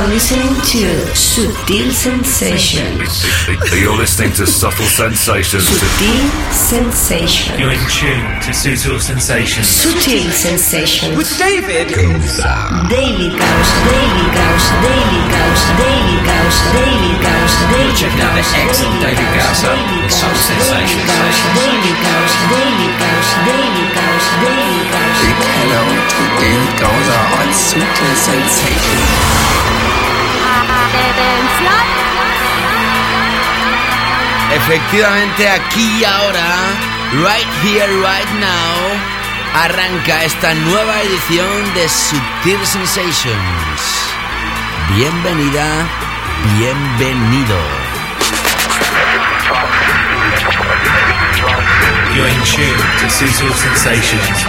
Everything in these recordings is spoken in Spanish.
are listening to Sutil Sensations. You're listening to Subtle Sensations. Sutil Sensations. You're in tune to Sutil Sensations. Sutil Sensations. With David Daily Gauss, Daily Gauss, Daily Gauss, Daily Gauss, Daily Gauss, Daily Gauss. Check out the excellent David Gausser on Subtle Sensations. Daily Gauss, Daily Gauss, Daily Gauss, Daily Gauss. Hello to David Gausser on Sutil Sensations. Efectivamente, aquí y ahora, right here, right now, arranca esta nueva edición de Subtil Sensations. Bienvenida, bienvenido. You're in tune to Sensations.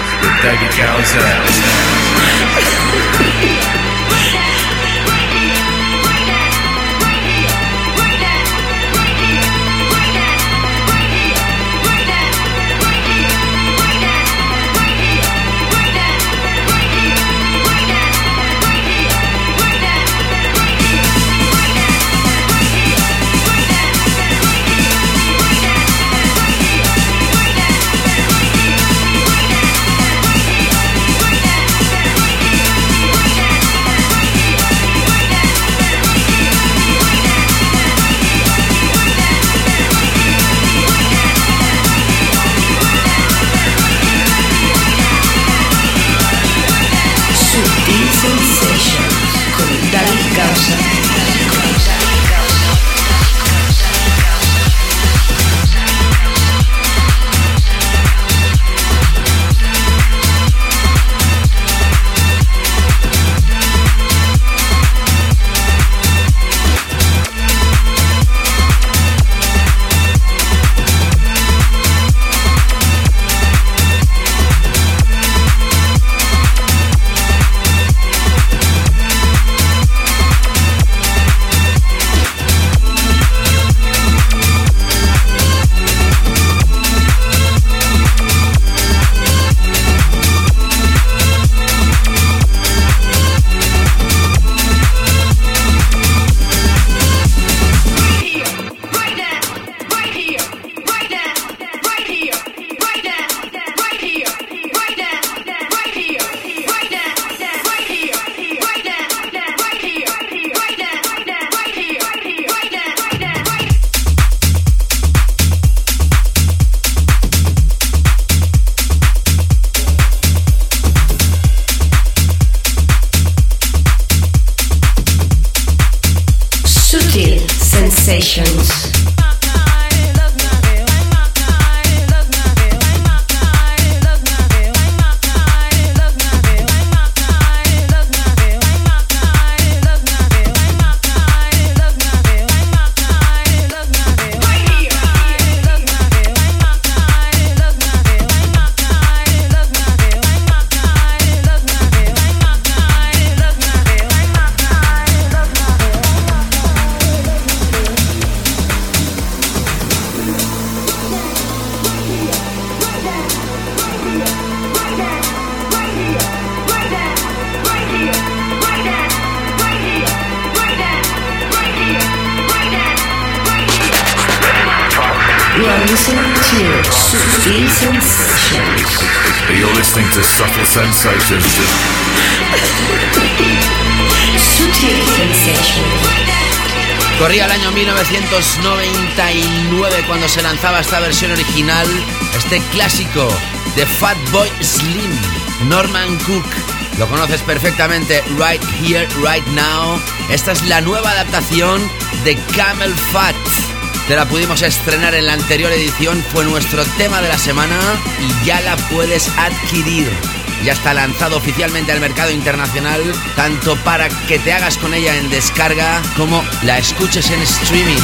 Sensations. Corría el año 1999 cuando se lanzaba esta versión original, este clásico de Fatboy Slim, Norman Cook. Lo conoces perfectamente, Right Here, Right Now. Esta es la nueva adaptación de Camel Fat. Te la pudimos estrenar en la anterior edición, fue nuestro tema de la semana y ya la puedes adquirir. Ya está lanzado oficialmente al mercado internacional, tanto para que te hagas con ella en descarga como la escuches en streaming.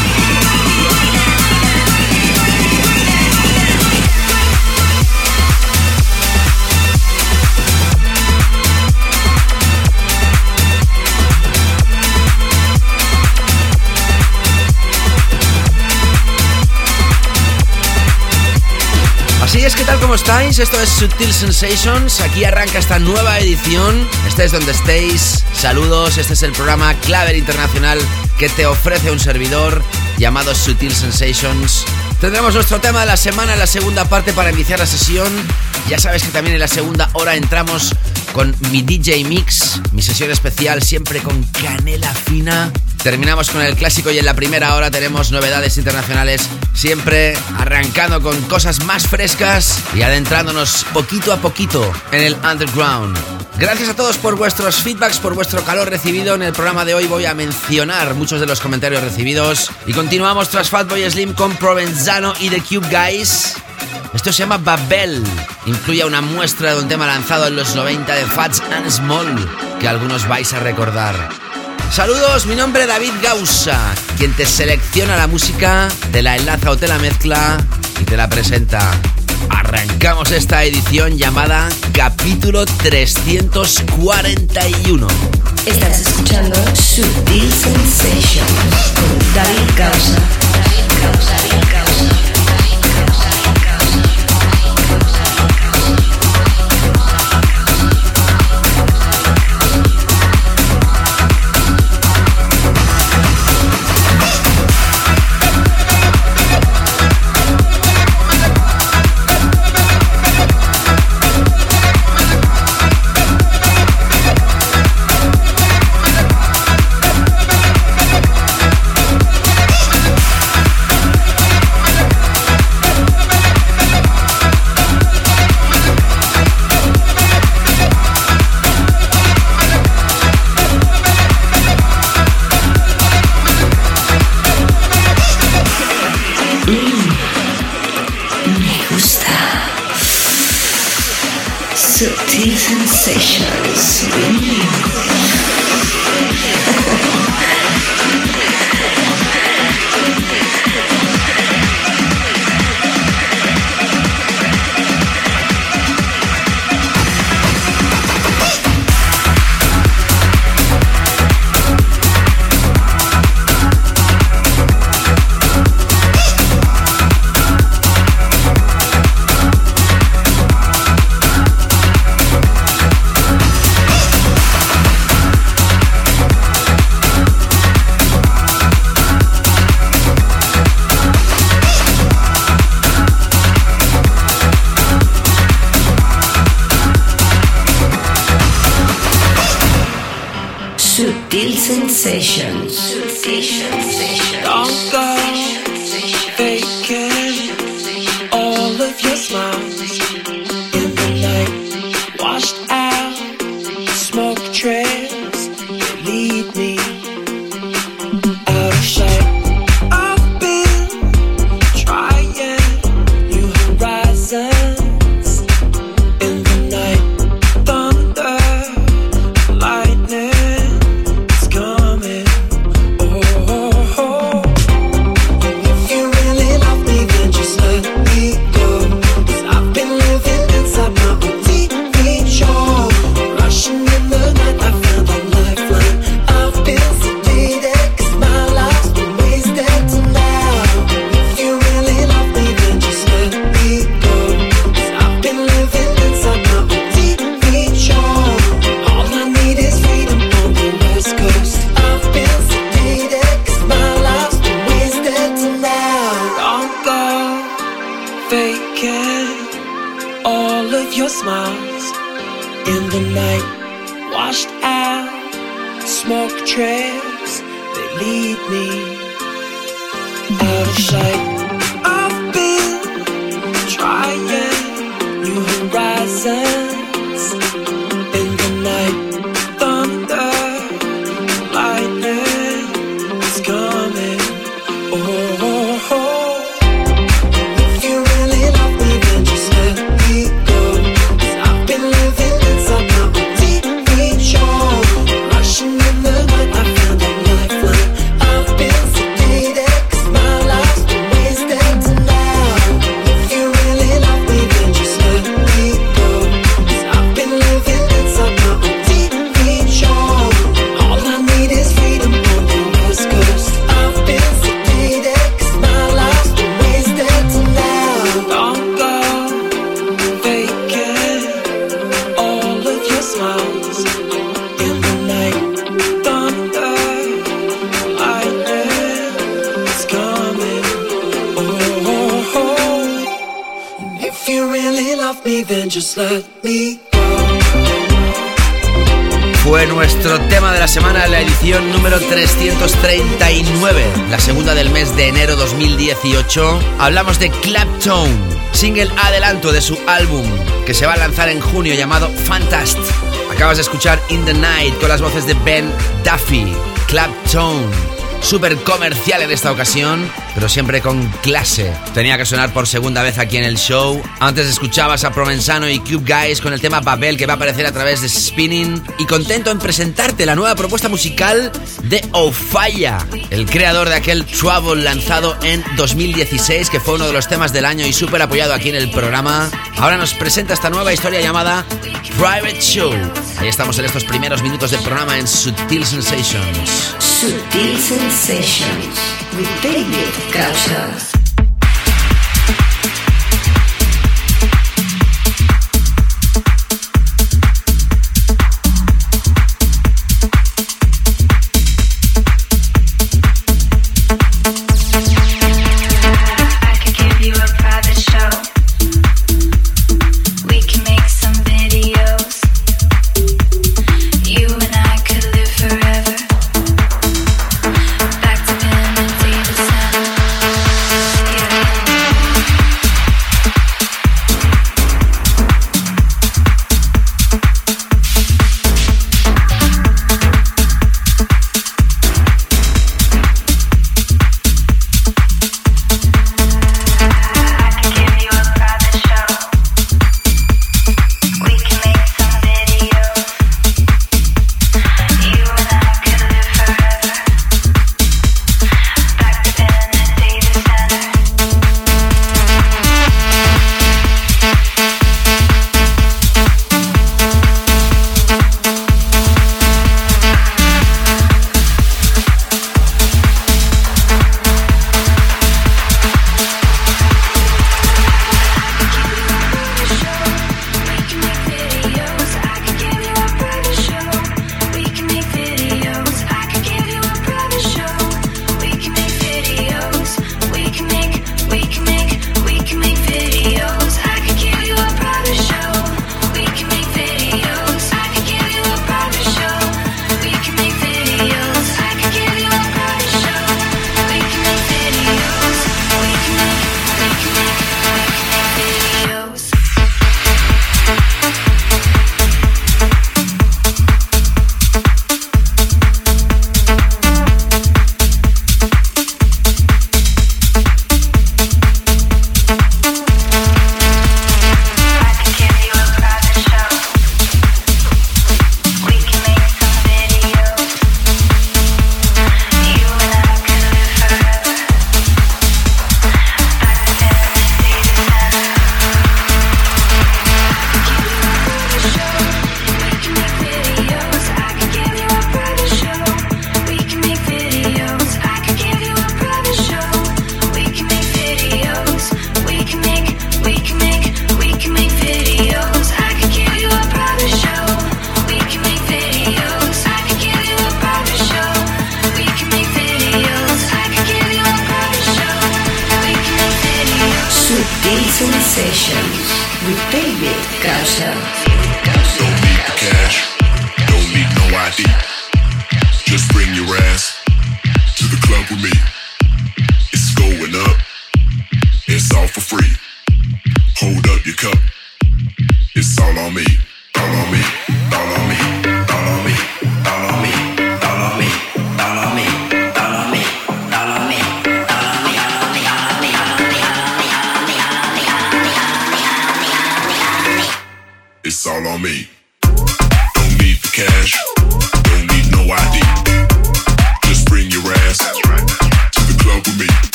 Que tal? ¿Cómo estáis? Esto es Sutil Sensations. Aquí arranca esta nueva edición. Estés donde estéis. Saludos. Este es el programa Claver Internacional que te ofrece un servidor llamado Sutil Sensations. Tendremos nuestro tema de la semana en la segunda parte para iniciar la sesión. Ya sabes que también en la segunda hora entramos con mi DJ Mix, mi sesión especial siempre con canela fina. Terminamos con el clásico y en la primera hora tenemos novedades internacionales, siempre arrancando con cosas más frescas y adentrándonos poquito a poquito en el underground. Gracias a todos por vuestros feedbacks, por vuestro calor recibido. En el programa de hoy voy a mencionar muchos de los comentarios recibidos. Y continuamos tras Fatboy Slim con Provenzano y The Cube Guys. Esto se llama Babel. Incluye una muestra de un tema lanzado en los 90 de Fats and Small, que algunos vais a recordar. Saludos, mi nombre es David Gausa, quien te selecciona la música, te la enlaza o te la mezcla y te la presenta. Arrancamos esta edición llamada Capítulo 341. Estás escuchando Sutil Sensations con David Causa. David Causa, David Causa. Subtle sensations. La segunda del mes de enero 2018. Hablamos de Clapton, single adelanto de su álbum que se va a lanzar en junio llamado Fantast. Acabas de escuchar In the Night con las voces de Ben Duffy, Clapton súper comercial en esta ocasión, pero siempre con clase. Tenía que sonar por segunda vez aquí en el show. Antes escuchabas a Provenzano y Cube Guys con el tema Babel que va a aparecer a través de Spinning. Y contento en presentarte la nueva propuesta musical de Ofaya, el creador de aquel Trouble lanzado en 2016, que fue uno de los temas del año y súper apoyado aquí en el programa. Ahora nos presenta esta nueva historia llamada Private Show. Ahí estamos en estos primeros minutos del programa en Sutil Sensations. Sutil Sensations with David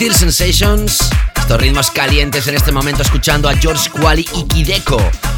Sutil Sensations. Estos ritmos calientes en este momento escuchando a George Quali y Kideko.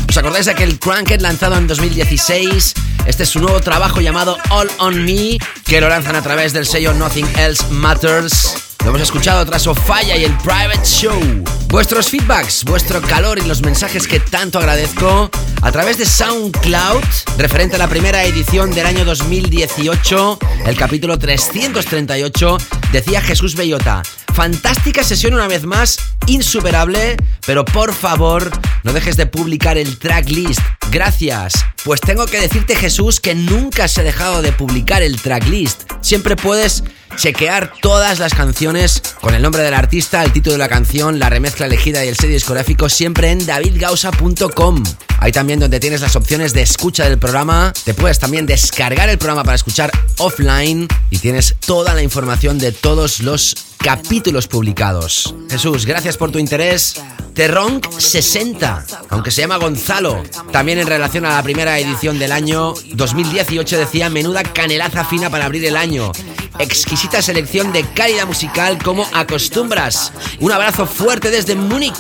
¿Os acordáis de aquel Cranked lanzado en 2016? Este es su nuevo trabajo llamado All on Me, que lo lanzan a través del sello Nothing Else Matters. Lo hemos escuchado tras Ofaya y el Private Show. Vuestros feedbacks, vuestro calor y los mensajes que tanto agradezco a través de SoundCloud, referente a la primera edición del año 2018, el capítulo 338, decía Jesús Bellota. Fantástica sesión una vez más, insuperable, pero por favor, no dejes de publicar el tracklist. Gracias. Pues tengo que decirte, Jesús, que nunca se ha dejado de publicar el tracklist. Siempre puedes chequear todas las canciones con el nombre del artista, el título de la canción, la remezcla elegida y el sello discográfico siempre en davidgausa.com. Ahí también donde tienes las opciones de escucha del programa. Te puedes también descargar el programa para escuchar offline y tienes toda la información de todos los capítulos publicados. Jesús, gracias por tu interés. Terronk 60, aunque se llama Gonzalo. También en relación a la primera edición del año 2018 decía menuda canelaza fina para abrir el año. Exquisita selección de calidad musical como acostumbras. Un abrazo fuerte desde Múnich.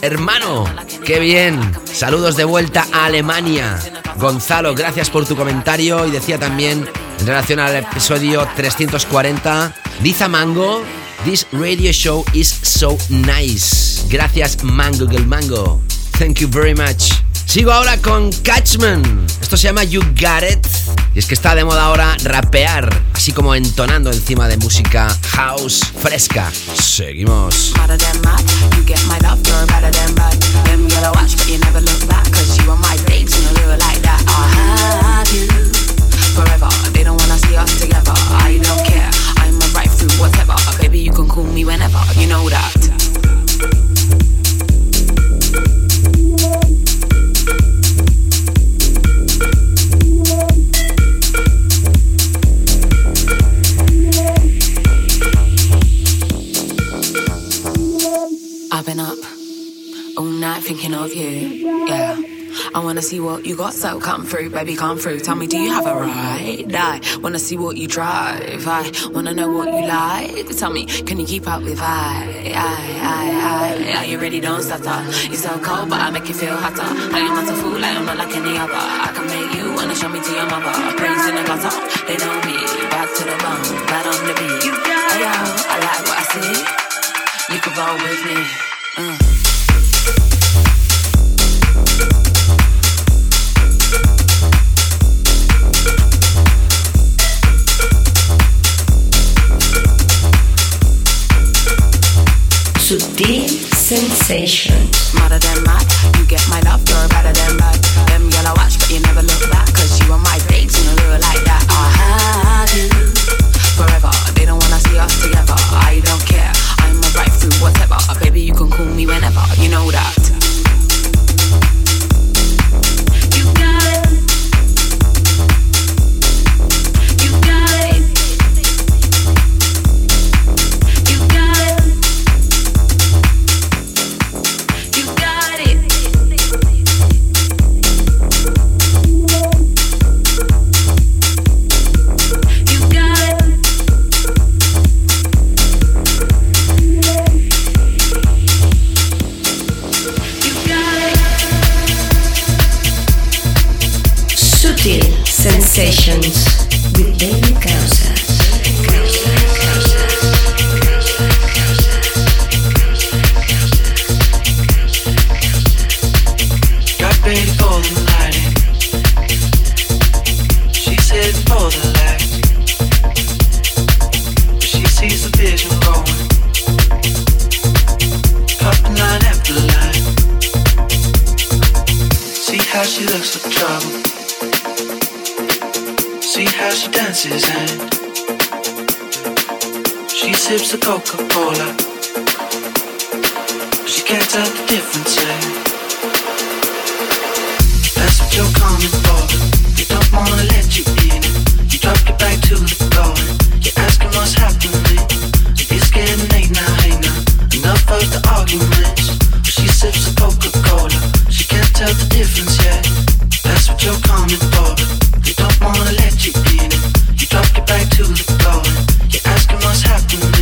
Hermano, qué bien. Saludos de vuelta a Alemania. Gonzalo, gracias por tu comentario y decía también en relación al episodio 340, Diza Mango, This radio show is so nice. Gracias, Mango Girl Mango. Thank you very much. Sigo ahora con Catchman. Esto se llama You Got It. Y es que está de moda ahora rapear, así como entonando encima de música house fresca. Seguimos. Baby, you can call me whenever. You know that. Thinking of you. Yeah. I wanna see what you got, so come through, baby, come through. Tell me, do you have a ride? I wanna see what you drive. I wanna know what you like. Tell me, can you keep up with I? I, I, I. Are you ready? Don't stutter. You're so cold, but I make you feel hotter. I am not a fool, I am not like any other. I can make you wanna show me to your mother. Praise in the gutter, they know me. Back to the bone, bad on the beat. You got yo, I like what I see. You can roll with me. Sensations. Madder than mad, you get my love, you're better than bad. Them yellow watch, but you never look back, cause you are my babes and you look like that. I have you forever. They don't wanna see us together. I don't care, I'm a right through whatever. Baby, you can call me whenever, you know that. Sips the Coca-Cola. She can't tell the difference. Eh? That's what you're coming for. They don't wanna let you in. You drop your back to the floor. You're asking what's happening. It's getting late now, hey now. Enough of the arguments. She sips the Coca-Cola. She can't tell the difference yet. That's what you're coming for. They don't wanna let you in. You drop your back to the floor. You're asking what's happening.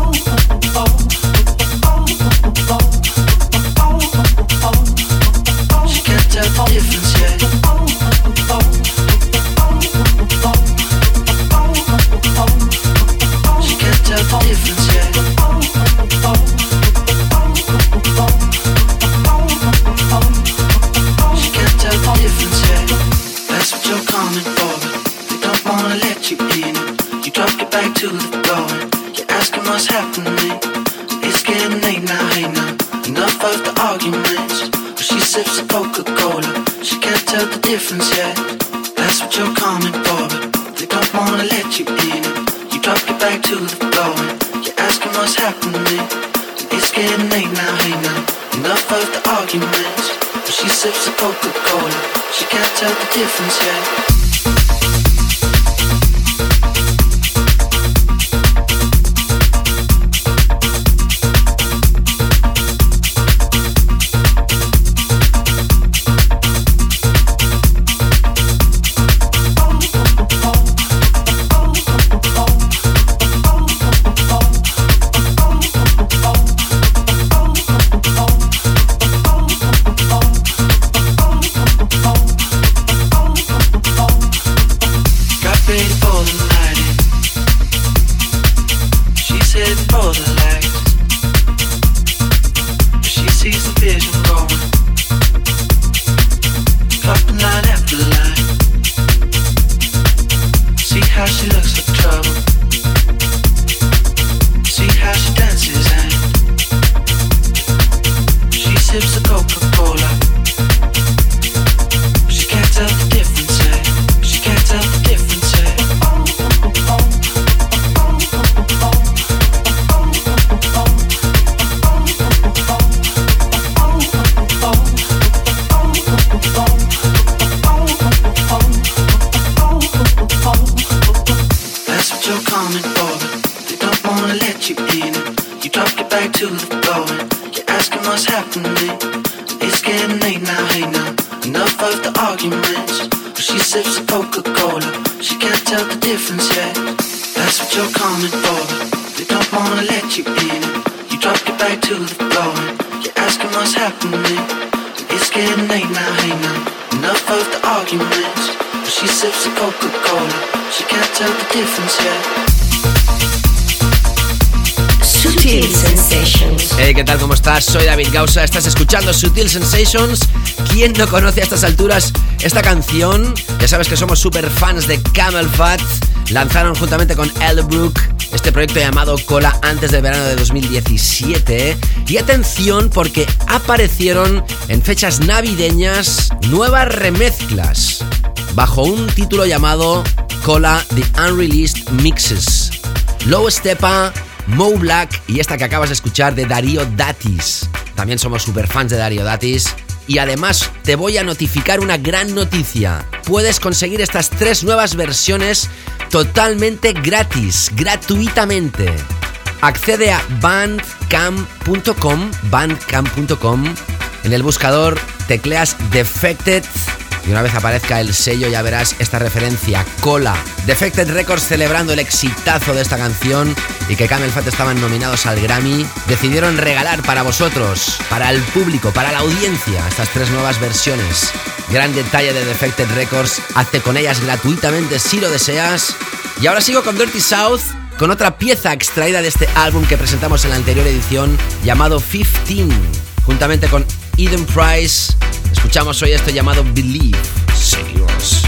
to the floor. You're asking what's happening. It's getting late now, hey now. Enough of the arguments. She sips a Coca-Cola. She can't tell the difference yet. That's what you're coming for. but They don't wanna let you in. You drop your back to the floor. You're asking what's happening. It's getting late now, hey now. Enough of the arguments. She sips a Coca-Cola. She can't tell the difference yet. ¿Qué tal? ¿Cómo estás? Soy David Gausa, estás escuchando Sutil Sensations. ¿Quién no conoce a estas alturas esta canción? Ya sabes que somos super fans de Camel Fat. Lanzaron juntamente con Elderbrook este proyecto llamado Cola antes del verano de 2017. Y atención porque aparecieron en fechas navideñas nuevas remezclas bajo un título llamado Cola The Unreleased Mixes. Low Stepa, Mo Black y esta que acabas de escuchar de Darío Datis. También somos super fans de Darío Datis. Y además te voy a notificar una gran noticia. Puedes conseguir estas tres nuevas versiones totalmente gratis, gratuitamente. Accede a bandcamp.com, bandcamp.com. En el buscador tecleas Defected y una vez aparezca el sello ya verás esta referencia, Cola. Defected Records celebrando el exitazo de esta canción y que Camel Fat estaban nominados al Grammy, decidieron regalar para vosotros, para el público, para la audiencia, estas tres nuevas versiones. Gran detalle de Defected Records, hazte con ellas gratuitamente si lo deseas. Y ahora sigo con Dirty South, con otra pieza extraída de este álbum que presentamos en la anterior edición, llamado 15, juntamente con Eden Price. Escuchamos hoy esto llamado Believe. Seguimos.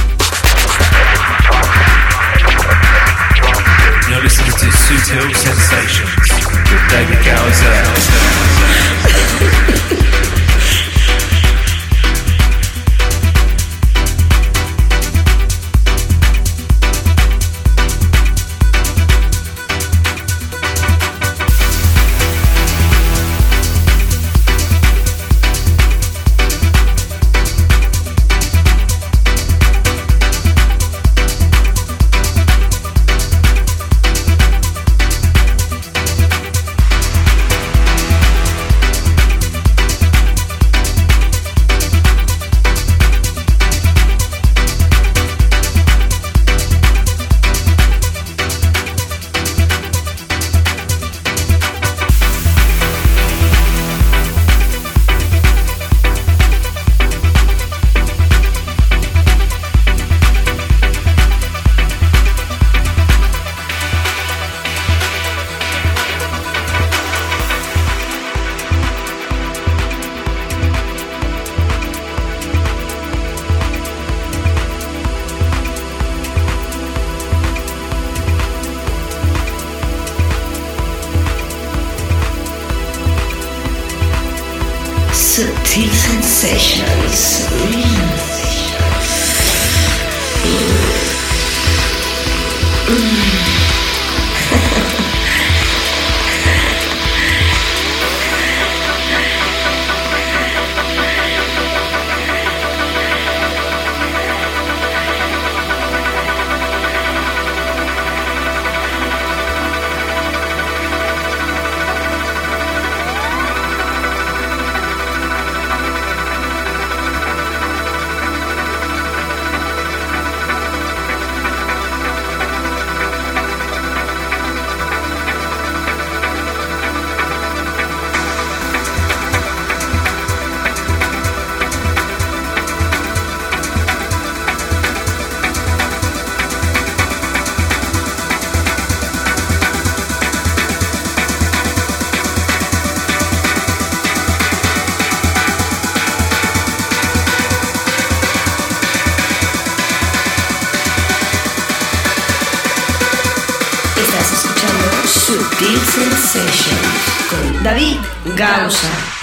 Gaúcha.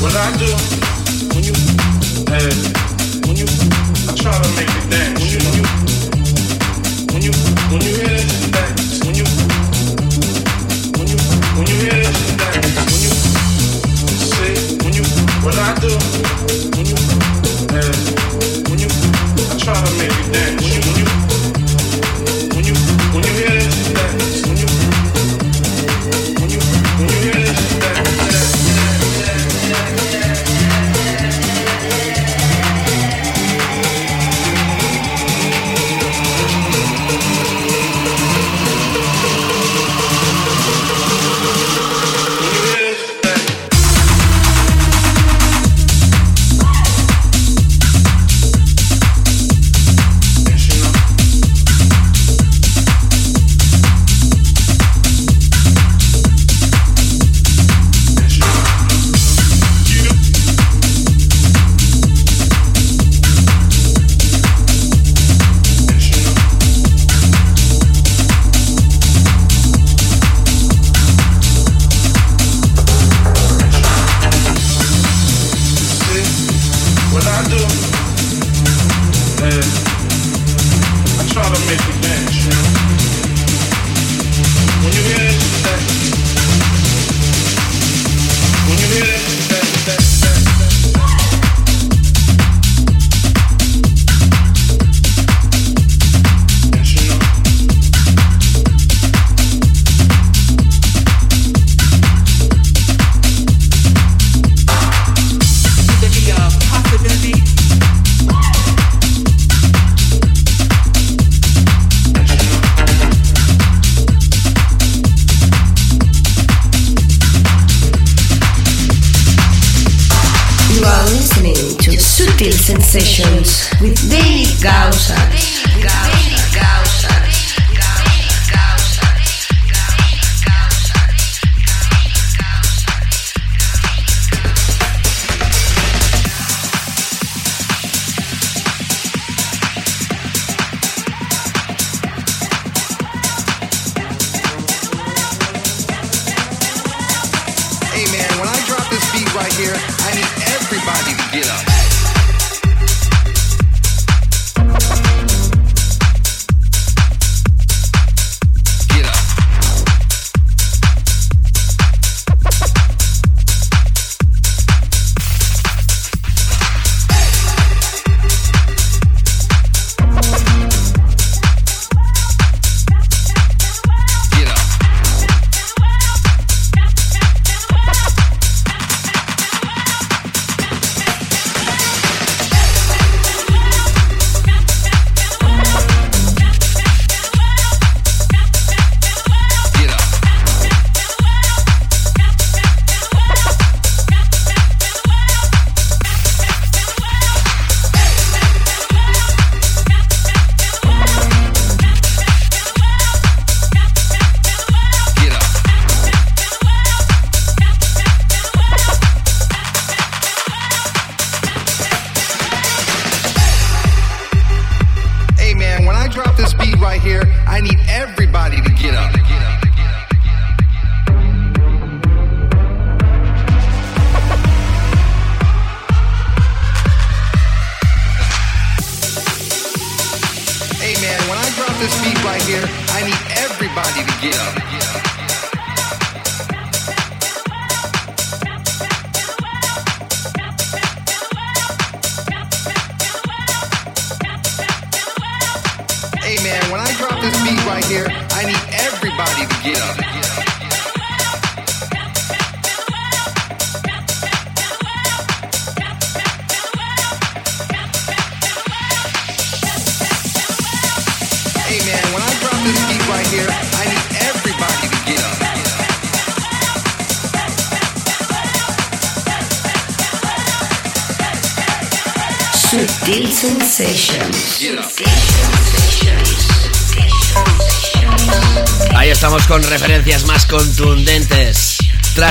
What I do when you uh, when you I try to make it dance. When you when you when you hear. When you when you when you hear. When you see when you what I do when you when you I try to make dance.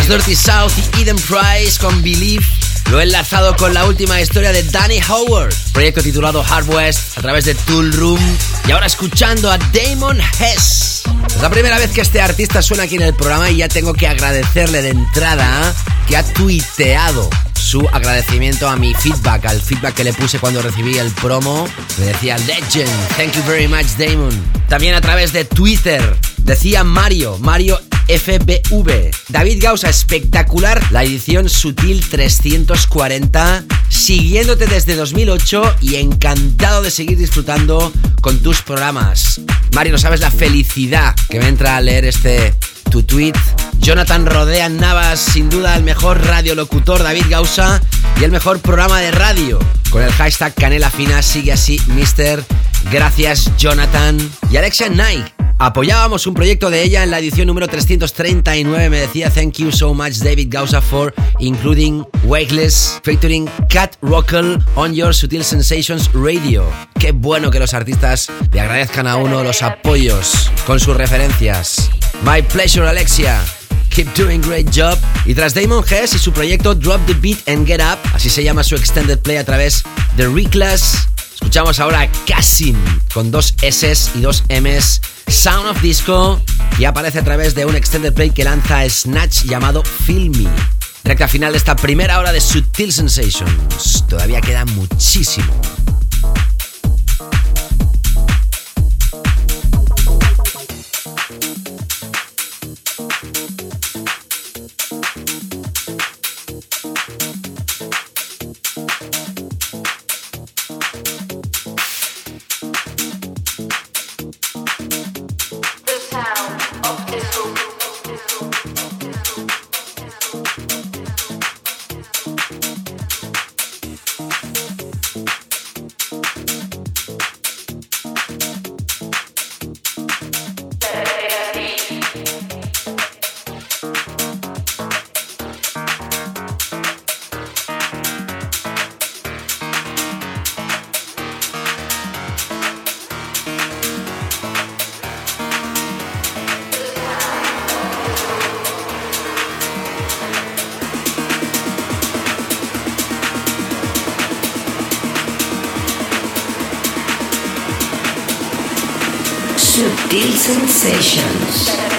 Dirty South y Eden Price con Believe lo he enlazado con la última historia de Danny Howard, proyecto titulado Hard West a través de Tool Room y ahora escuchando a Damon Hess. Es la primera vez que este artista suena aquí en el programa y ya tengo que agradecerle de entrada que ha tuiteado su agradecimiento a mi feedback, al feedback que le puse cuando recibí el promo. Me decía Legend, thank you very much Damon. También a través de Twitter decía Mario, Mario FBV. David Gausa, espectacular la edición Sutil 340, siguiéndote desde 2008 y encantado de seguir disfrutando con tus programas. Mario, no sabes la felicidad que me entra a leer este tu tweet. Jonathan Rodea Navas, sin duda el mejor radiolocutor David Gausa y el mejor programa de radio. Con el hashtag Canela Fina sigue así, Mister. Gracias, Jonathan. Y Alexia Knight. Apoyábamos un proyecto de ella en la edición número 339. Me decía, Thank you so much, David Gausa, for including Wakeless, featuring Cat Rockel on your Sutil Sensations Radio. Qué bueno que los artistas le agradezcan a uno los apoyos con sus referencias. My pleasure, Alexia. Keep doing great job. Y tras Damon Hess y su proyecto Drop the Beat and Get Up, así se llama su extended play a través de Reclass, escuchamos ahora a Cassin con dos S y dos M's, Sound of Disco, y aparece a través de un extended play que lanza Snatch llamado Feel Me. Recta final de esta primera hora de Sutil Sensations. Todavía queda muchísimo. Sensations.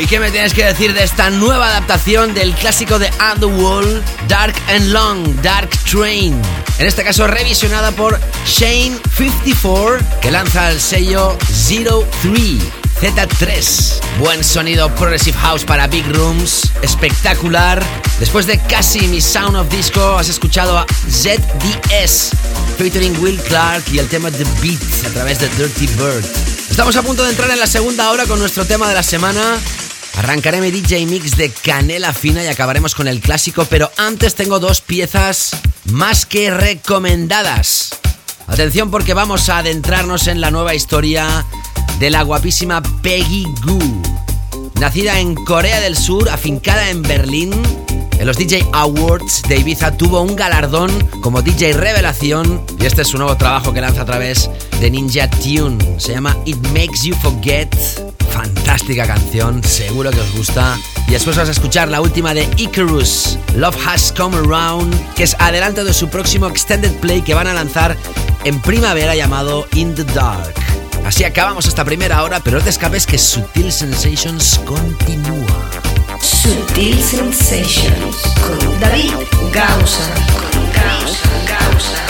¿Y qué me tienes que decir de esta nueva adaptación del clásico de Underworld, Dark and Long, Dark Train? En este caso revisionada por Shane54, que lanza el sello 03. Z3. Buen sonido Progressive House para Big Rooms. Espectacular. Después de casi mi Sound of Disco, has escuchado a ZDS, featuring Will Clark y el tema The Beat a través de Dirty Bird. Estamos a punto de entrar en la segunda hora con nuestro tema de la semana. Arrancaré mi DJ Mix de canela fina y acabaremos con el clásico, pero antes tengo dos piezas más que recomendadas. Atención porque vamos a adentrarnos en la nueva historia de la guapísima Peggy Goo. Nacida en Corea del Sur, afincada en Berlín, En los DJ Awards de Ibiza tuvo un galardón como DJ Revelación y este es su nuevo trabajo que lanza a través de Ninja Tune. Se llama It Makes You Forget. Fantástica canción, seguro que os gusta. Y después vas a escuchar la última de Icarus, Love Has Come Around, que es adelanto de su próximo extended play que van a lanzar en primavera llamado In the Dark. Así acabamos esta primera hora, pero no te escapes que Sutil Sensations continúa. Sutil Sensations con David Gausa. causa.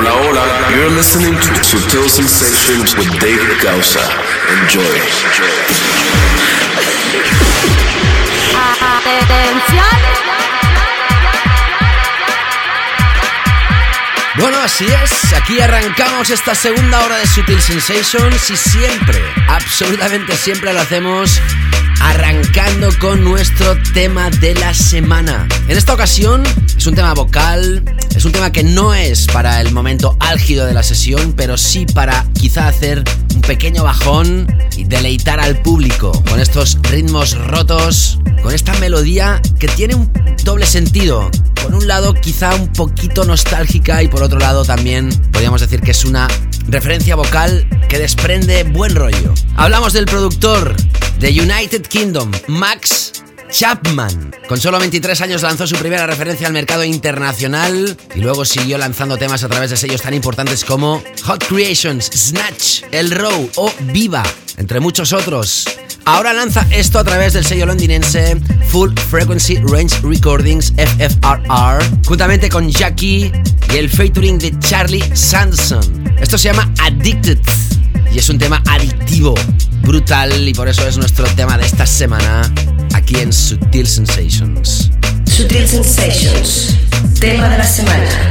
Hola, hola. You're listening to Sutil Sensations with David Gausa. Enjoy. Bueno, así es. Aquí arrancamos esta segunda hora de Sutil Sensations y siempre, absolutamente siempre lo hacemos arrancando con nuestro tema de la semana. En esta ocasión es un tema vocal, es un tema que no es para el momento álgido de la sesión, pero sí para quizá hacer un pequeño bajón y deleitar al público con estos ritmos rotos, con esta melodía que tiene un doble sentido. Por un lado quizá un poquito nostálgica y por otro lado también podríamos decir que es una referencia vocal que desprende buen rollo. Hablamos del productor de United Kingdom, Max Chapman. Con solo 23 años lanzó su primera referencia al mercado internacional y luego siguió lanzando temas a través de sellos tan importantes como Hot Creations, Snatch, El Row o Viva, entre muchos otros. Ahora lanza esto a través del sello londinense Full Frequency Range Recordings FFRR, juntamente con Jackie y el featuring de Charlie Sanson. Esto se llama Addicted y es un tema adictivo, brutal y por eso es nuestro tema de esta semana aquí en Sutil Sensations. Sutil Sensations, tema de la semana.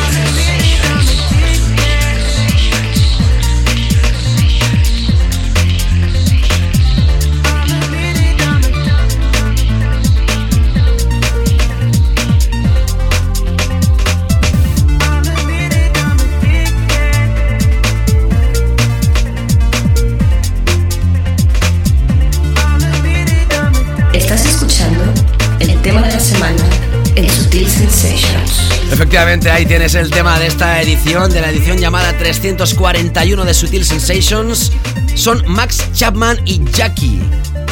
Efectivamente, ahí tienes el tema de esta edición, de la edición llamada 341 de Sutil Sensations. Son Max Chapman y Jackie,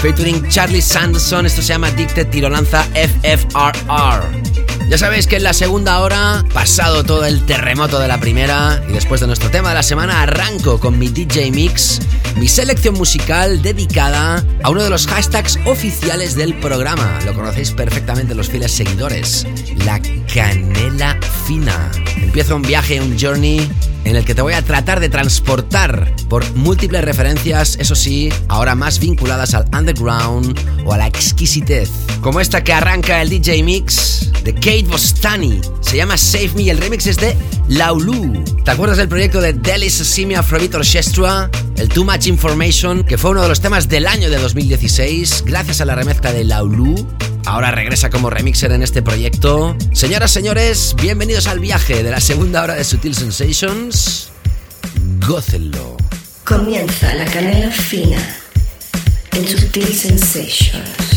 featuring Charlie Sanderson. Esto se llama Addicted Tirolanza FFRR. Ya sabéis que en la segunda hora, pasado todo el terremoto de la primera, y después de nuestro tema de la semana, arranco con mi DJ Mix mi selección musical dedicada a uno de los hashtags oficiales del programa. Lo conocéis perfectamente los fieles seguidores, la canela fina. Empieza un viaje, un journey en el que te voy a tratar de transportar por múltiples referencias, eso sí, ahora más vinculadas al underground o a la exquisitez. Como esta que arranca el DJ Mix de Kate Bostani. Se llama Save Me y el remix es de Laulu. ¿Te acuerdas del proyecto de Delis Simi Afrobeat Orchestra? El Too Much Information, que fue uno de los temas del año de 2016, gracias a la remezcla de Laulu. Ahora regresa como remixer en este proyecto. Señoras, señores, bienvenidos al viaje de la segunda hora de Sutil Sensations. Gócenlo. Comienza la canela fina en Sutil Sensations. Sensations.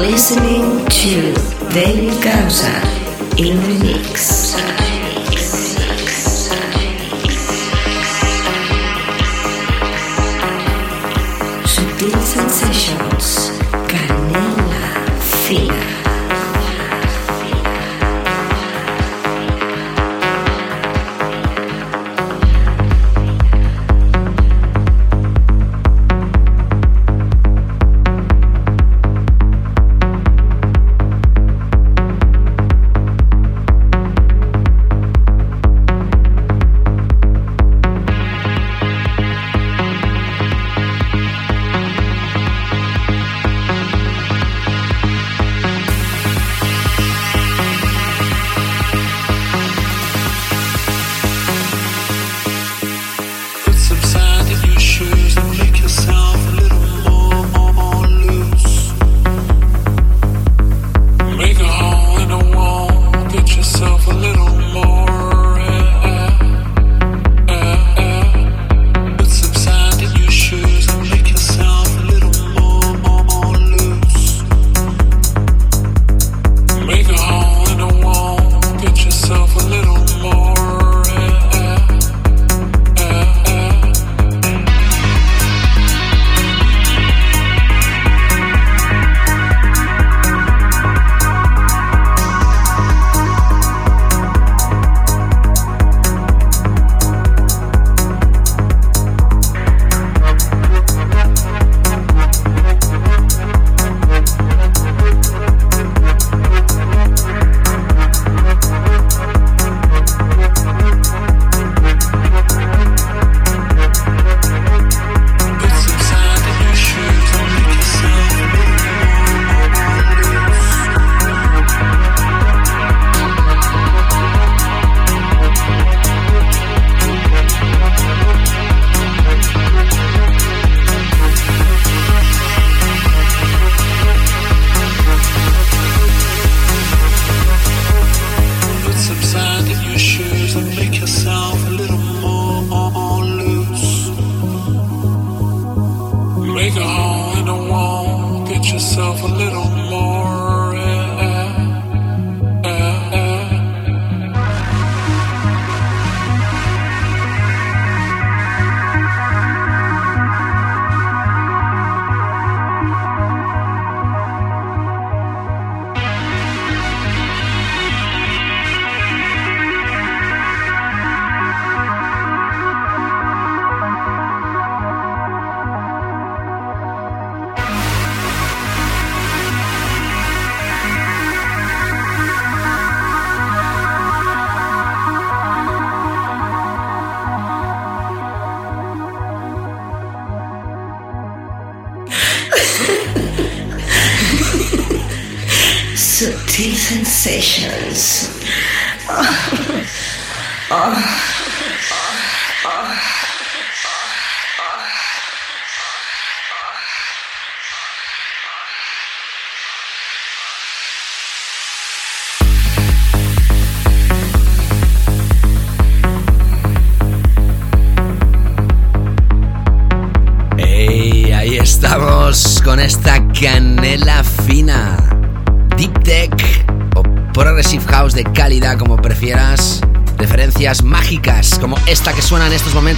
Listening to David Gausa in the mix.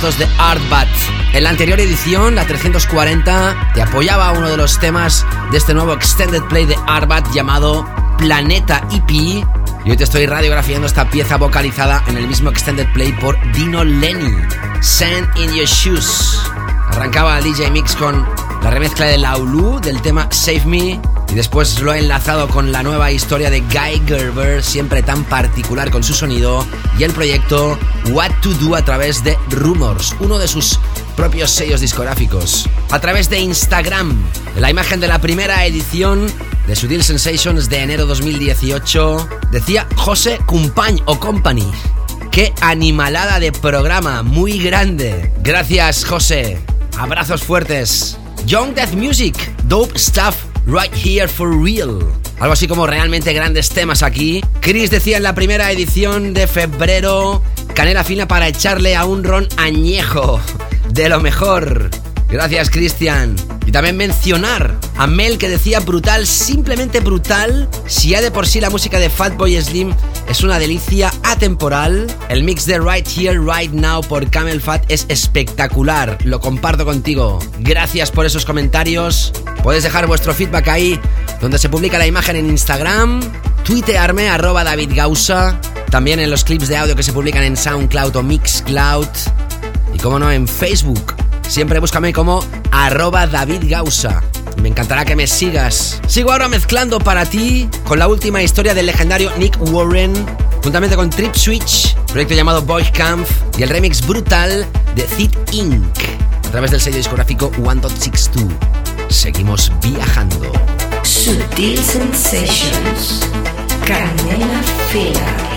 Momentos de Artbat. En la anterior edición, la 340, te apoyaba uno de los temas de este nuevo extended play de Artbat llamado Planeta EP. Y hoy te estoy radiografiando esta pieza vocalizada en el mismo extended play por Dino Lenny. Sand in Your Shoes. Arrancaba el DJ Mix con la remezcla de Laulu del tema Save Me y después lo he enlazado con la nueva historia de Guy Gerber, siempre tan particular con su sonido, y el proyecto What to Do a través de Rumors, uno de sus propios sellos discográficos. A través de Instagram, la imagen de la primera edición de Sutil Sensations de enero 2018, decía José Cumpañ o Company. ¡Qué animalada de programa! Muy grande. Gracias, José. Abrazos fuertes. Young Death Music, dope stuff right here for real. Algo así como realmente grandes temas aquí. Chris decía en la primera edición de febrero, canela fina para echarle a un ron añejo. De lo mejor. Gracias, Cristian. Y también mencionar a Mel que decía brutal, simplemente brutal. Si ya de por sí la música de Fatboy Slim es una delicia atemporal, el mix de Right Here, Right Now por Camel Fat es espectacular. Lo comparto contigo. Gracias por esos comentarios. Puedes dejar vuestro feedback ahí, donde se publica la imagen en Instagram, tuitearme arroba David también en los clips de audio que se publican en SoundCloud o Mixcloud, y como no en Facebook Siempre búscame como arroba David Gausa. Me encantará que me sigas. Sigo ahora mezclando para ti con la última historia del legendario Nick Warren, juntamente con Trip Switch, proyecto llamado Boy Camp y el remix brutal de Thit Inc. a través del sello discográfico 1.62. Seguimos viajando. Sutil Sensations. Canela.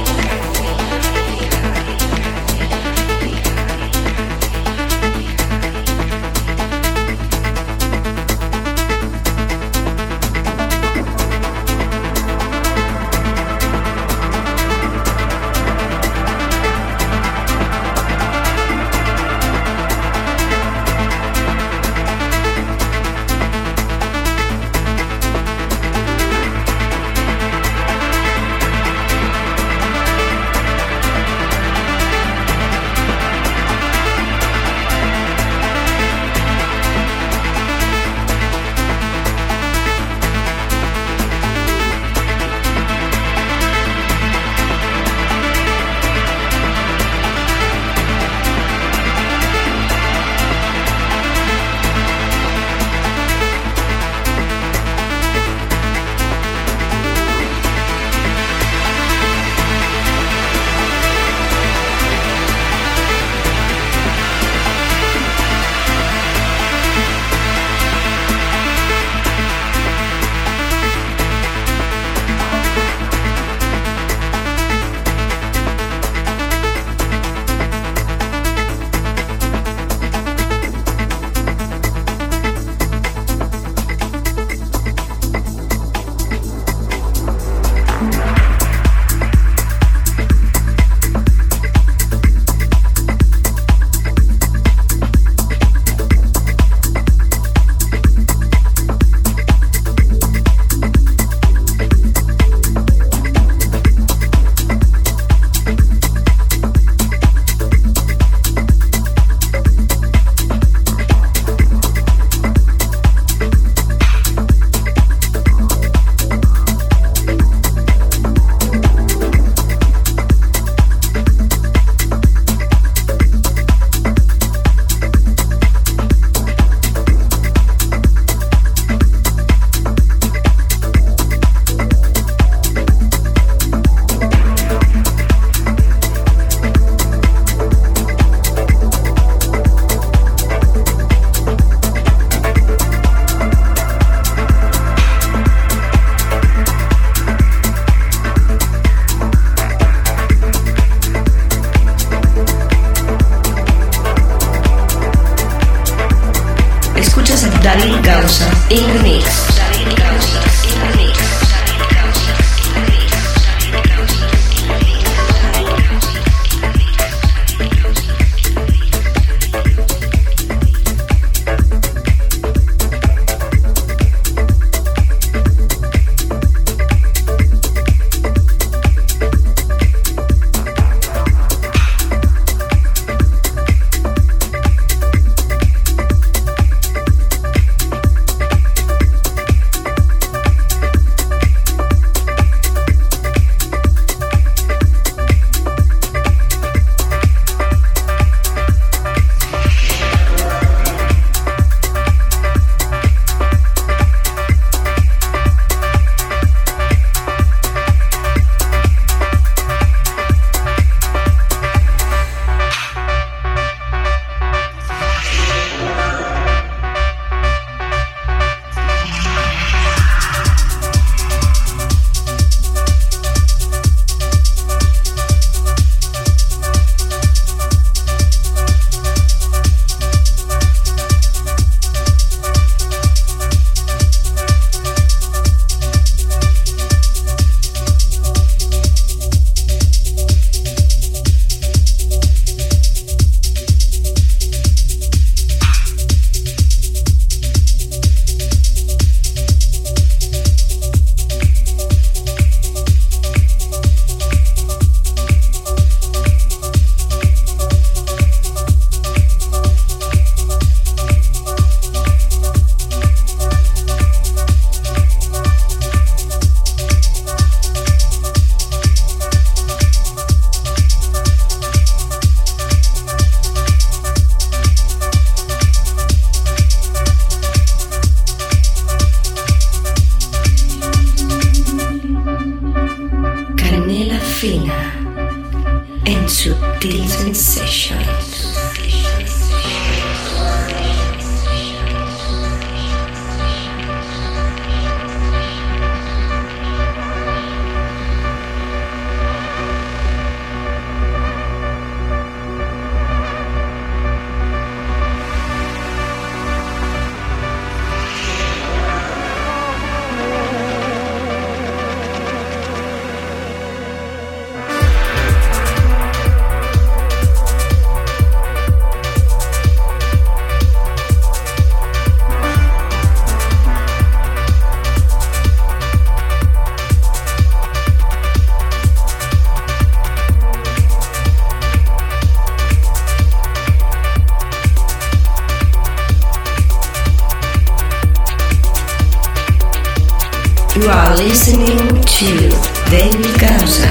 In mix.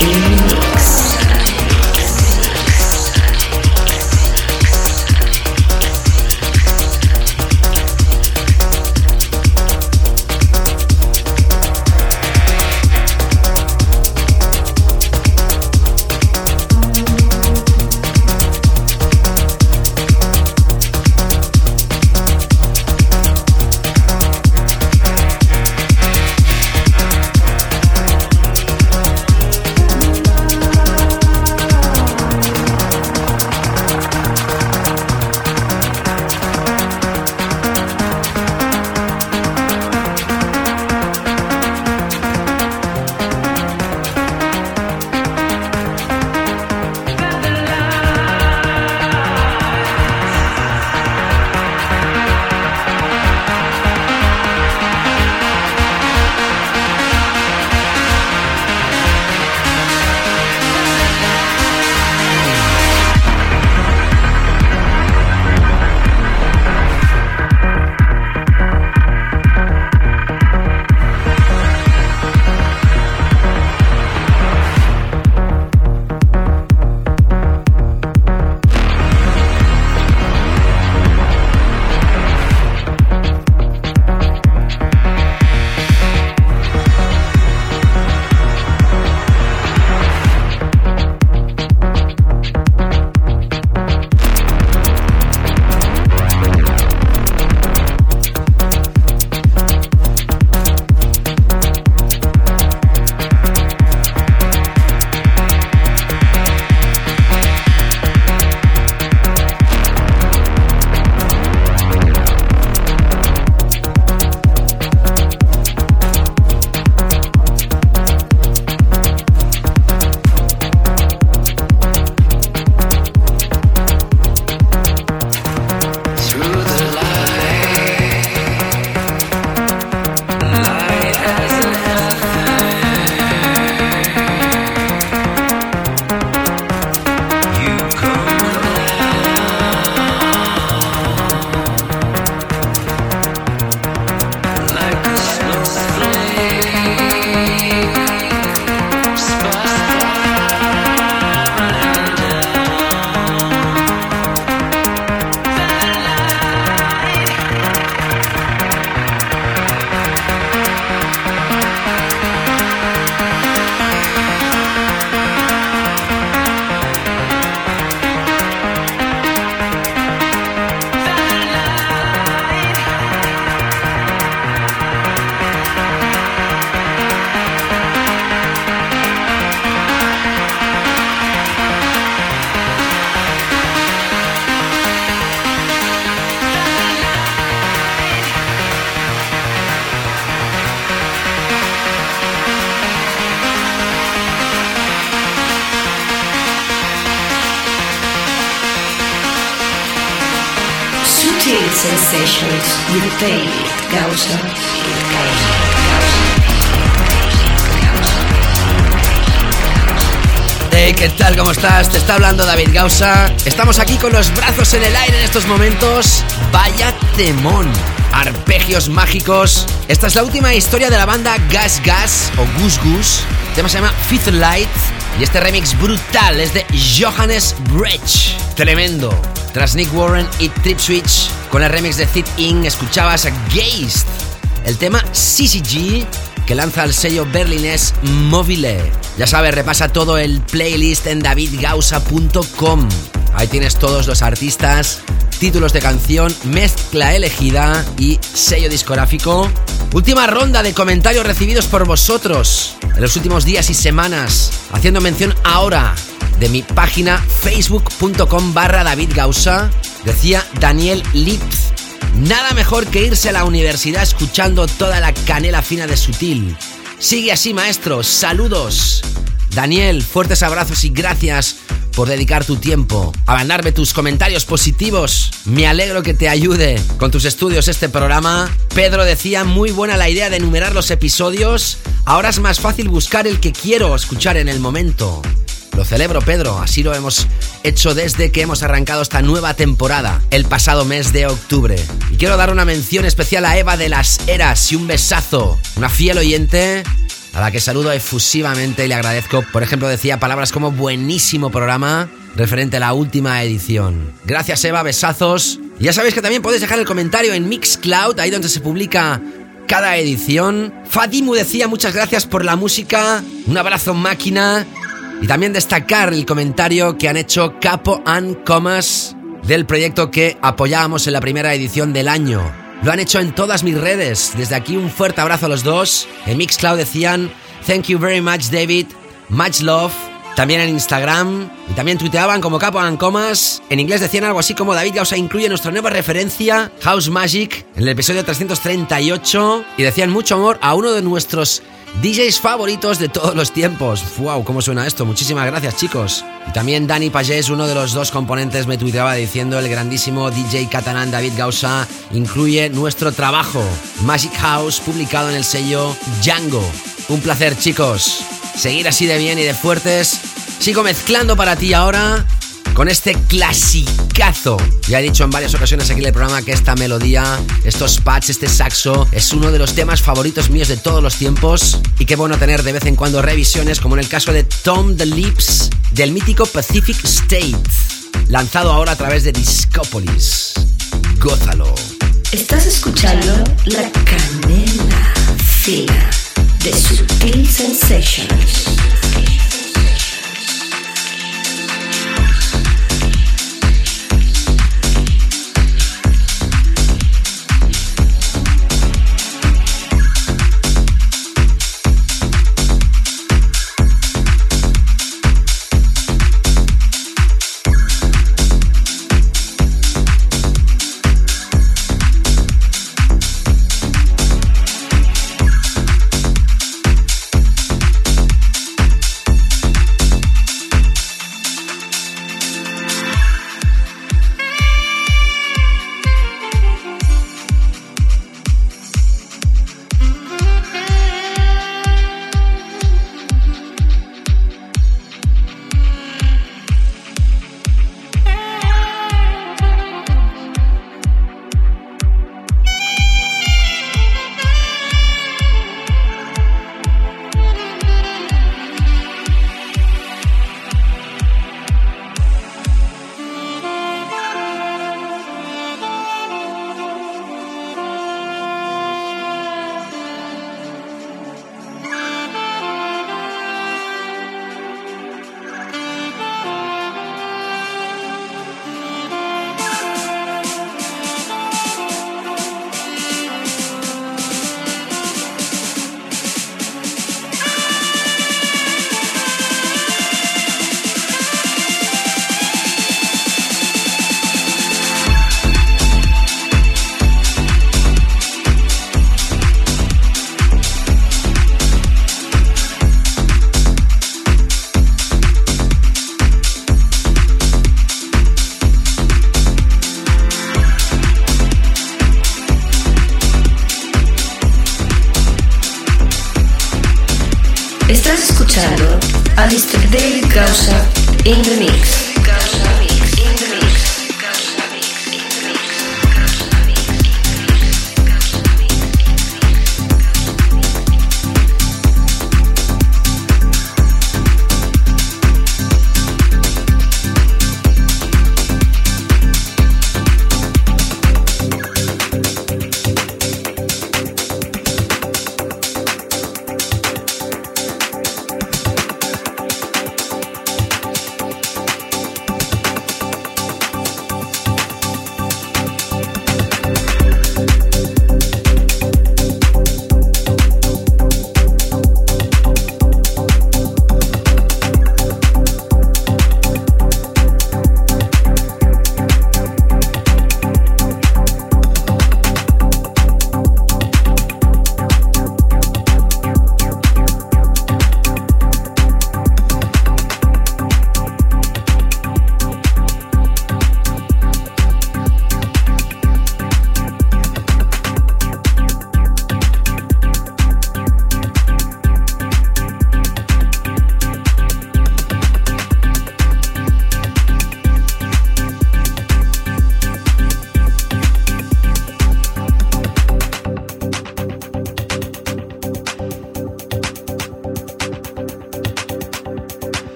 Sutil Hey, ¿qué tal? ¿Cómo estás? Te está hablando David Gausa. Estamos aquí con los brazos en el aire en estos momentos. Vaya temón. Arpegios mágicos. Esta es la última historia de la banda Gas Gas o Goose Goose. El tema se llama Fifth Light. Y este remix brutal es de Johannes Brecht. Tremendo. Tras Nick Warren y Trip Switch, con el remix de Fit In, escuchabas a Geist. El tema CCG que lanza el sello berlinés Mobile. Ya sabes, repasa todo el playlist en davidgausa.com. Ahí tienes todos los artistas, títulos de canción, mezcla elegida y sello discográfico. Última ronda de comentarios recibidos por vosotros en los últimos días y semanas, haciendo mención ahora de mi página facebook.com barra decía Daniel Lips. Nada mejor que irse a la universidad escuchando toda la canela fina de Sutil. Sigue así, maestro. Saludos. Daniel, fuertes abrazos y gracias por dedicar tu tiempo a mandarme tus comentarios positivos. Me alegro que te ayude con tus estudios este programa. Pedro decía, muy buena la idea de enumerar los episodios. Ahora es más fácil buscar el que quiero escuchar en el momento. Lo celebro, Pedro. Así lo hemos hecho desde que hemos arrancado esta nueva temporada, el pasado mes de octubre. Y quiero dar una mención especial a Eva de las Eras y un besazo, una fiel oyente a la que saludo efusivamente y le agradezco. Por ejemplo, decía palabras como buenísimo programa referente a la última edición. Gracias Eva, besazos. Ya sabéis que también podéis dejar el comentario en Mixcloud, ahí donde se publica cada edición. Fadimu decía muchas gracias por la música, un abrazo máquina y también destacar el comentario que han hecho Capo and Comas del proyecto que apoyábamos en la primera edición del año. Lo han hecho en todas mis redes. Desde aquí un fuerte abrazo a los dos. En Mixcloud decían, thank you very much David, much love. También en Instagram y también tuiteaban como Capo and Comas. En inglés decían algo así como David Gausa incluye nuestra nueva referencia, House Magic, en el episodio 338. Y decían mucho amor a uno de nuestros DJs favoritos de todos los tiempos. ¡Wow! ¿Cómo suena esto? Muchísimas gracias, chicos. Y también Dani Pagés, uno de los dos componentes, me tuiteaba diciendo el grandísimo DJ catalán David Gausa incluye nuestro trabajo, Magic House, publicado en el sello Django. Un placer, chicos. Seguir así de bien y de fuertes. Sigo mezclando para ti ahora con este clasicazo. Ya he dicho en varias ocasiones aquí en el programa que esta melodía, estos pads, este saxo, es uno de los temas favoritos míos de todos los tiempos. Y qué bueno tener de vez en cuando revisiones, como en el caso de Tom the Lips del mítico Pacific State, lanzado ahora a través de Discopolis. Gózalo. Estás escuchando la canela fina de Sutil Sensations.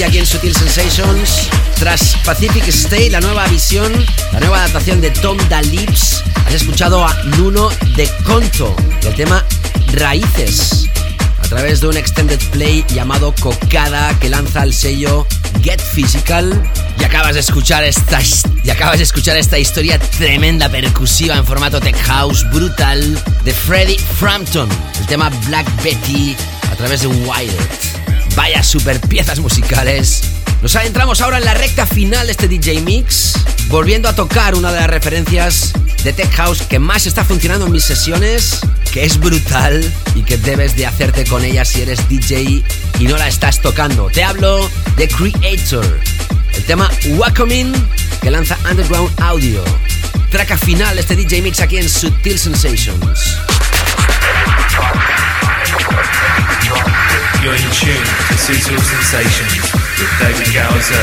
Ti aquí en Sutil Sensations. Tras Pacific Stay, la nueva visión, la nueva adaptación de Tom Da Lips, has escuchado a Nuno de Conto, del tema Raíces, a través de un extended play llamado Cocada que lanza el sello Get Physical. Y acabas de escuchar esta, y acabas de escuchar esta historia tremenda percusiva en formato tech house brutal de Freddie Frampton, el tema Black Betty a través de Wild. Vaya super piezas musicales. Nos adentramos ahora en la recta final de este DJ Mix, volviendo a tocar una de las referencias de Tech House que más está funcionando en mis sesiones, que es brutal y que debes de hacerte con ella si eres DJ y no la estás tocando. Te hablo de Creator, el tema Welcoming que lanza Underground Audio. Traca final de este DJ Mix aquí en Sutil Sensations. You're in tune to Sutil Sensations with David Gowser.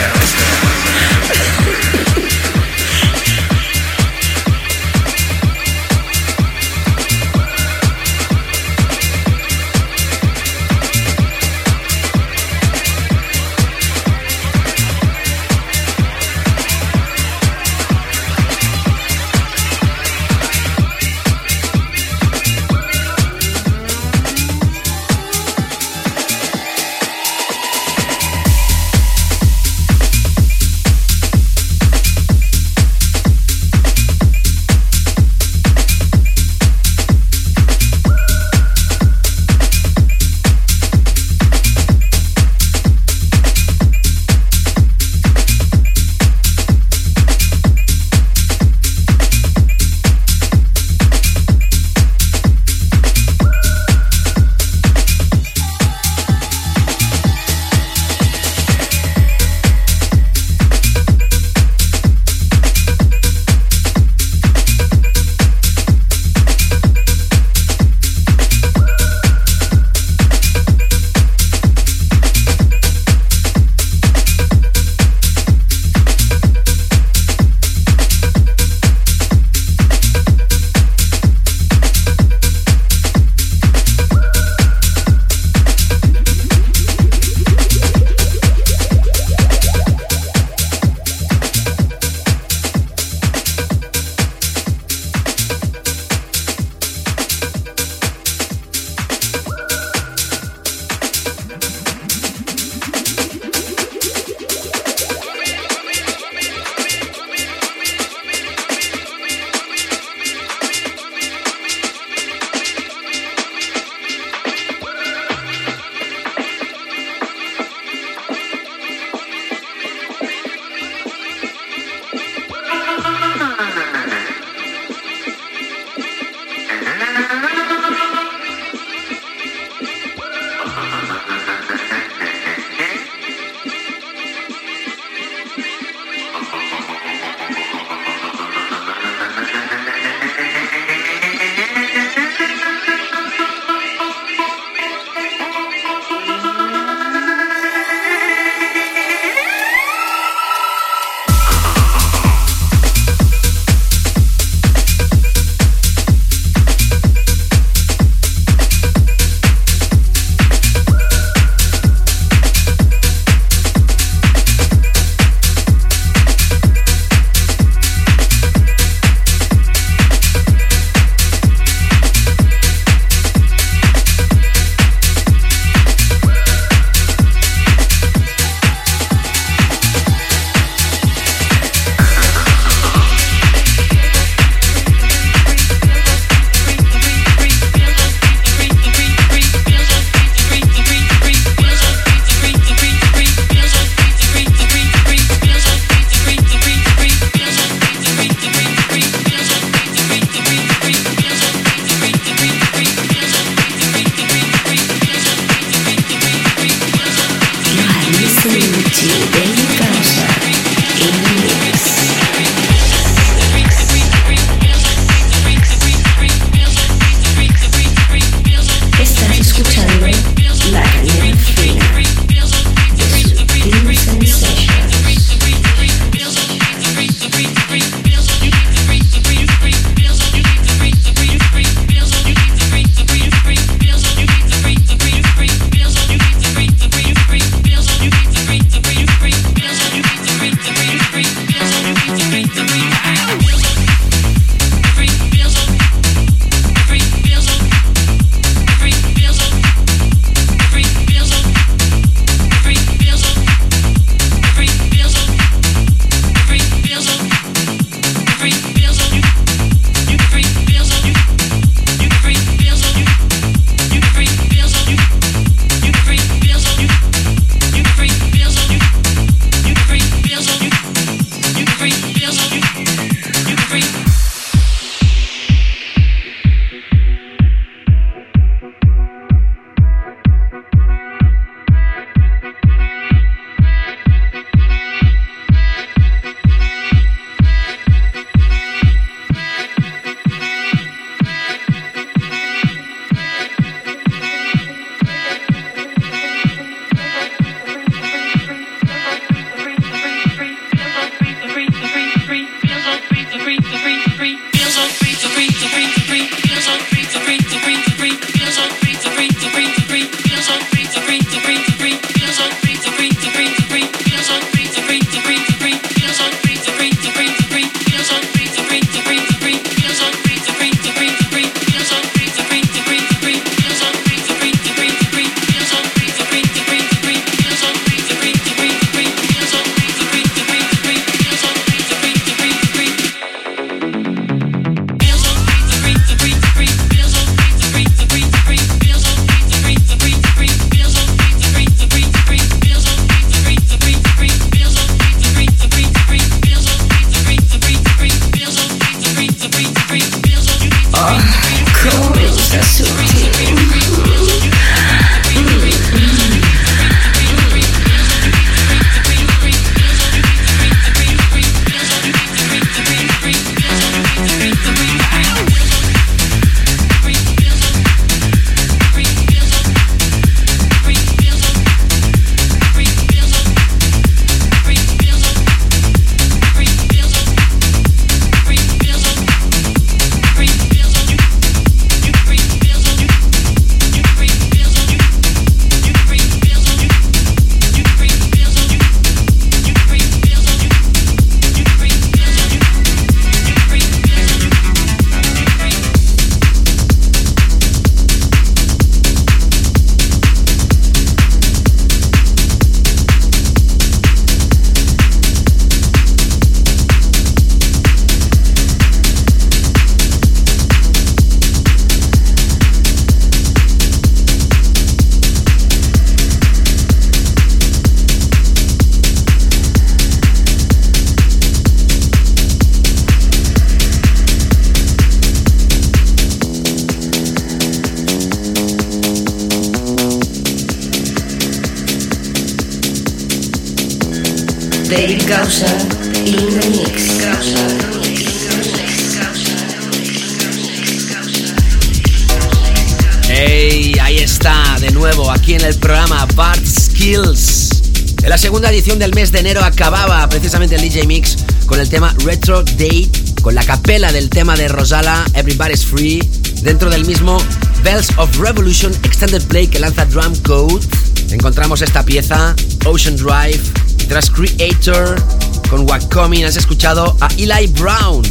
Hey, ahí está, de nuevo, aquí en el programa Bart Skills. En la segunda edición del mes de enero acababa precisamente el DJ Mix con el tema Retro Date, con la capela del tema de Rosala, Everybody's Free, dentro del mismo Bells of Revolution Extended Play que lanza Drum Code. Encontramos esta pieza, Ocean Drive, tras Creator, con Wacomin has escuchado a Eli Brown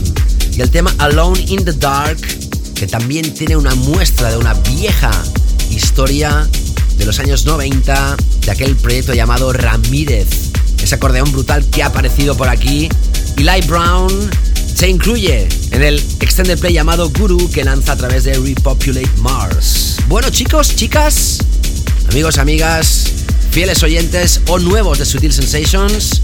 y el tema Alone in the Dark, que también tiene una muestra de una vieja historia de los años 90 de aquel proyecto llamado Ramírez. Ese acordeón brutal que ha aparecido por aquí. Eli Brown se incluye en el extended play llamado Guru que lanza a través de Repopulate Mars. Bueno chicos, chicas, amigos, amigas, fieles oyentes o nuevos de Sutil Sensations,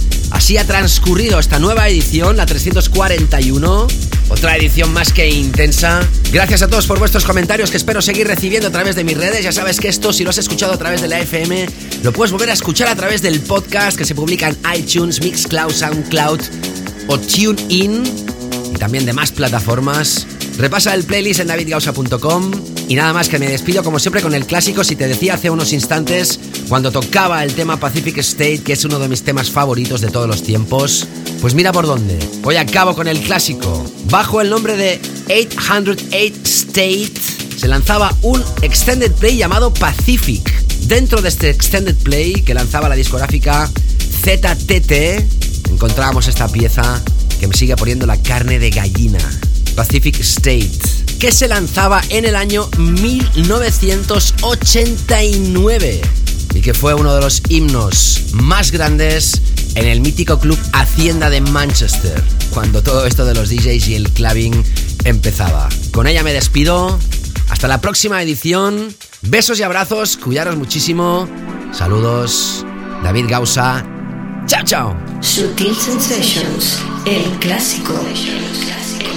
ha transcurrido esta nueva edición, la 341 otra edición más que intensa. Gracias a todos por vuestros comentarios que espero seguir recibiendo a través de mis redes. Ya sabes que esto, si lo has escuchado a través de la FM, lo puedes volver a escuchar a través del podcast que se publica en iTunes, Mixcloud, Soundcloud o TuneIn y también de más plataformas. Repasa el playlist en davidgausa.com y nada más que me despido como siempre con el clásico si te decía hace unos instantes cuando tocaba el tema Pacific State que es uno de mis temas favoritos de todos los tiempos. Pues mira por dónde. Hoy acabo con el clásico. Bajo el nombre de 808 State se lanzaba un extended play llamado Pacific. Dentro de este extended play que lanzaba la discográfica ZTT encontrábamos esta pieza que me sigue poniendo la carne de gallina. Pacific State, que se lanzaba en el año 1989 y que fue uno de los himnos más grandes en el mítico club Hacienda de Manchester, cuando todo esto de los DJs y el clubbing empezaba. Con ella me despido. Hasta la próxima edición. Besos y abrazos. Cuidaros muchísimo. Saludos. David Gausa. Chao, chao. Sutil Sensations, el clásico. You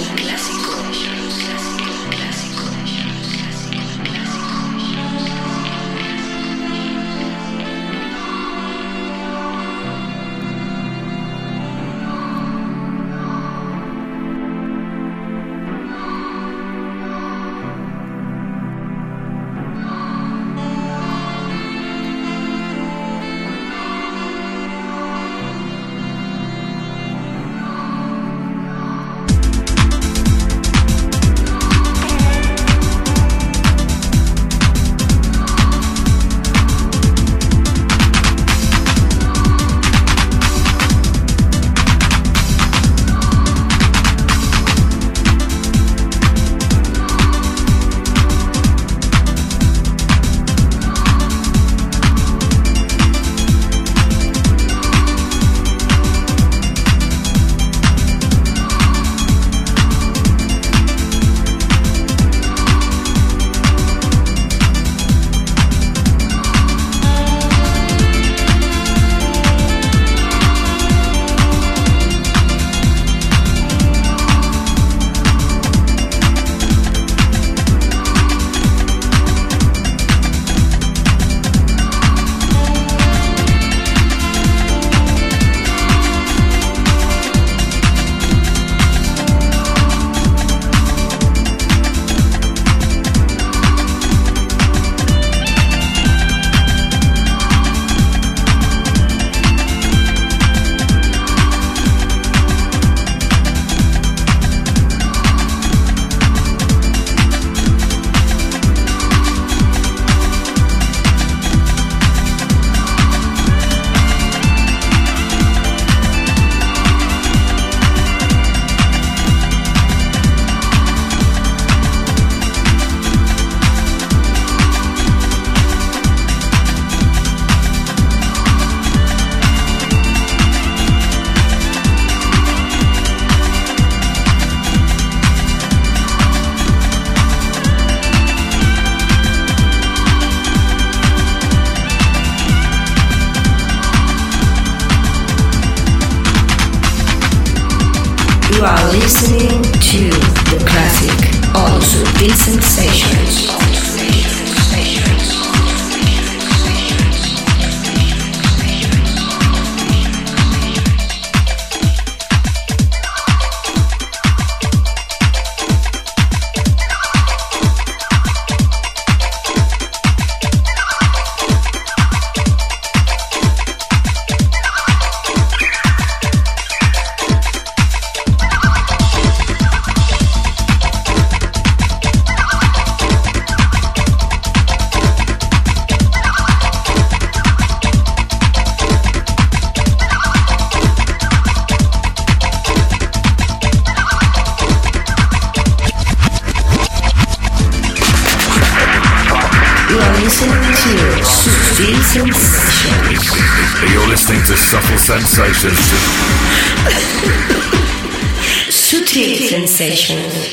Sensations. Sutil Sensations.